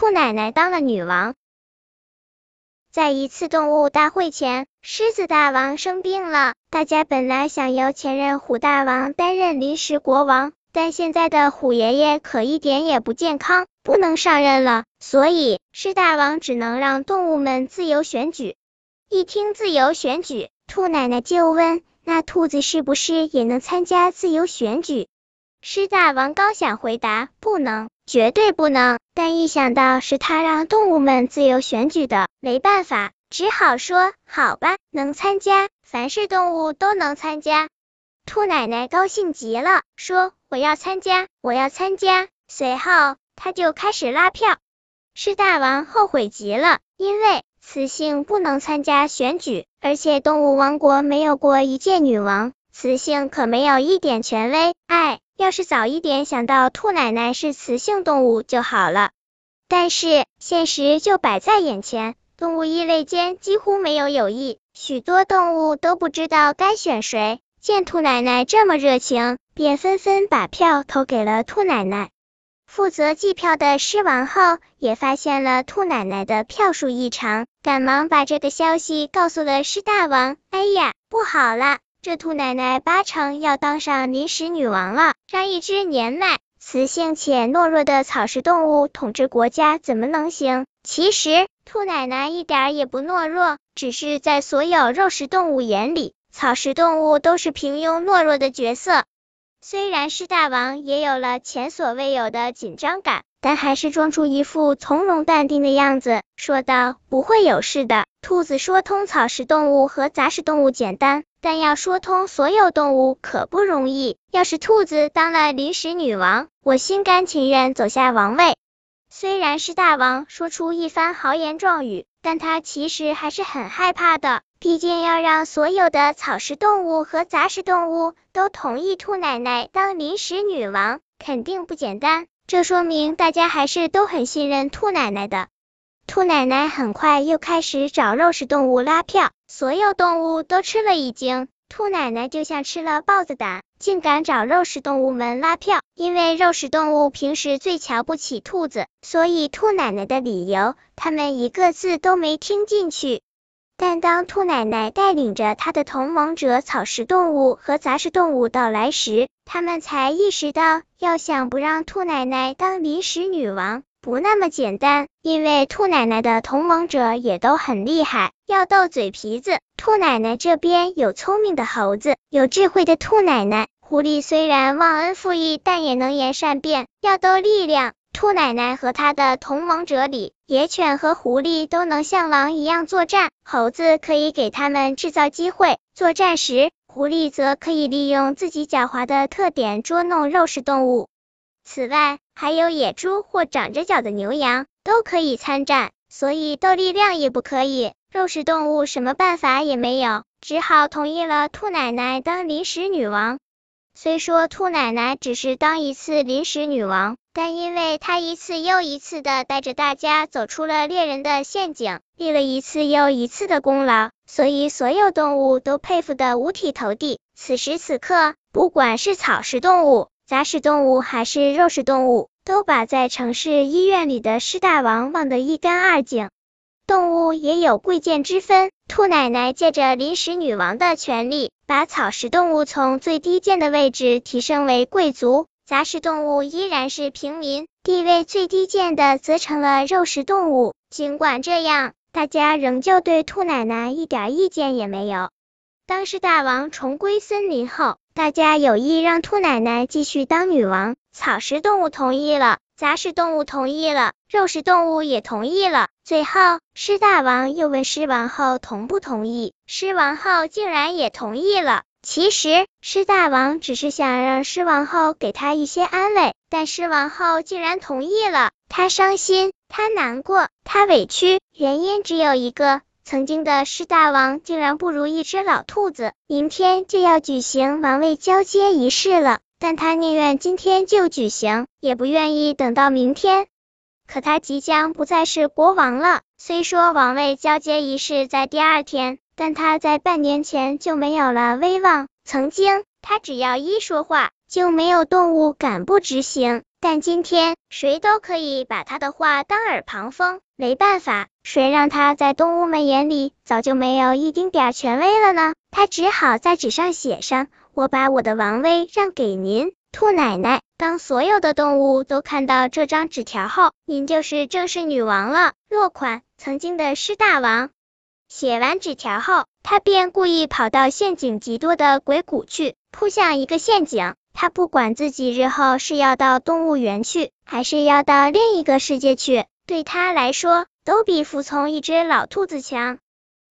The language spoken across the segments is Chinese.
兔奶奶当了女王。在一次动物大会前，狮子大王生病了。大家本来想由前任虎大王担任临时国王，但现在的虎爷爷可一点也不健康，不能上任了。所以狮大王只能让动物们自由选举。一听自由选举，兔奶奶就问：“那兔子是不是也能参加自由选举？”狮大王刚想回答：“不能。”绝对不能，但一想到是他让动物们自由选举的，没办法，只好说好吧，能参加，凡是动物都能参加。兔奶奶高兴极了，说我要参加，我要参加。随后，他就开始拉票。狮大王后悔极了，因为雌性不能参加选举，而且动物王国没有过一届女王，雌性可没有一点权威。哎。要是早一点想到兔奶奶是雌性动物就好了，但是现实就摆在眼前，动物异类间几乎没有友谊，许多动物都不知道该选谁。见兔奶奶这么热情，便纷纷把票投给了兔奶奶。负责计票的狮王后也发现了兔奶奶的票数异常，赶忙把这个消息告诉了狮大王。哎呀，不好了！这兔奶奶八成要当上临时女王了，让一只年迈、雌性且懦弱的草食动物统治国家怎么能行？其实兔奶奶一点也不懦弱，只是在所有肉食动物眼里，草食动物都是平庸懦弱的角色。虽然狮大王也有了前所未有的紧张感，但还是装出一副从容淡定的样子，说道：“不会有事的。兔子说通草食动物和杂食动物简单。”但要说通所有动物可不容易。要是兔子当了临时女王，我心甘情愿走下王位。虽然是大王说出一番豪言壮语，但他其实还是很害怕的。毕竟要让所有的草食动物和杂食动物都同意兔奶奶当临时女王，肯定不简单。这说明大家还是都很信任兔奶奶的。兔奶奶很快又开始找肉食动物拉票，所有动物都吃了一惊。兔奶奶就像吃了豹子胆，竟敢找肉食动物们拉票。因为肉食动物平时最瞧不起兔子，所以兔奶奶的理由，他们一个字都没听进去。但当兔奶奶带领着她的同盟者草食动物和杂食动物到来时，他们才意识到，要想不让兔奶奶当临时女王。不那么简单，因为兔奶奶的同盟者也都很厉害，要斗嘴皮子。兔奶奶这边有聪明的猴子，有智慧的兔奶奶。狐狸虽然忘恩负义，但也能言善辩。要斗力量，兔奶奶和他的同盟者里，野犬和狐狸都能像狼一样作战，猴子可以给他们制造机会。作战时，狐狸则可以利用自己狡猾的特点捉弄肉食动物。此外，还有野猪或长着角的牛羊都可以参战，所以斗力量也不可以。肉食动物什么办法也没有，只好同意了兔奶奶当临时女王。虽说兔奶奶只是当一次临时女王，但因为她一次又一次的带着大家走出了猎人的陷阱，立了一次又一次的功劳，所以所有动物都佩服的五体投地。此时此刻，不管是草食动物，杂食动物还是肉食动物，都把在城市医院里的狮大王忘得一干二净。动物也有贵贱之分，兔奶奶借着临时女王的权利，把草食动物从最低贱的位置提升为贵族，杂食动物依然是平民，地位最低贱的则成了肉食动物。尽管这样，大家仍旧对兔奶奶一点意见也没有。当狮大王重归森林后，大家有意让兔奶奶继续当女王，草食动物同意了，杂食动物同意了，肉食动物也同意了。最后，狮大王又问狮王后同不同意，狮王后竟然也同意了。其实，狮大王只是想让狮王后给他一些安慰，但狮王后竟然同意了。他伤心，他难过，他委屈，原因只有一个。曾经的狮大王竟然不如一只老兔子，明天就要举行王位交接仪式了，但他宁愿今天就举行，也不愿意等到明天。可他即将不再是国王了，虽说王位交接仪式在第二天，但他在半年前就没有了威望。曾经，他只要一说话，就没有动物敢不执行。但今天谁都可以把他的话当耳旁风，没办法，谁让他在动物们眼里早就没有一丁点权威了呢？他只好在纸上写上：“我把我的王位让给您，兔奶奶。当所有的动物都看到这张纸条后，您就是正式女王了。”落款：曾经的狮大王。写完纸条后，他便故意跑到陷阱极多的鬼谷去，扑向一个陷阱。他不管自己日后是要到动物园去，还是要到另一个世界去，对他来说都比服从一只老兔子强。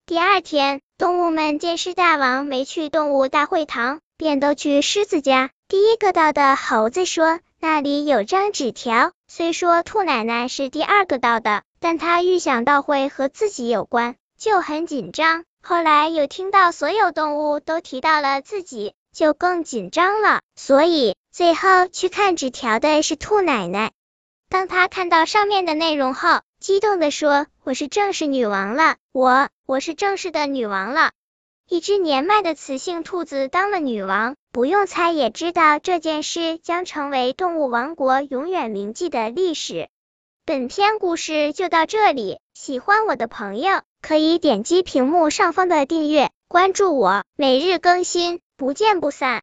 第二天，动物们见狮大王没去动物大会堂，便都去狮子家。第一个到的猴子说：“那里有张纸条。”虽说兔奶奶是第二个到的，但他预想到会和自己有关，就很紧张。后来又听到所有动物都提到了自己。就更紧张了，所以最后去看纸条的是兔奶奶。当她看到上面的内容后，激动的说：“我是正式女王了，我我是正式的女王了。”一只年迈的雌性兔子当了女王，不用猜也知道这件事将成为动物王国永远铭记的历史。本篇故事就到这里，喜欢我的朋友可以点击屏幕上方的订阅，关注我，每日更新。不见不散。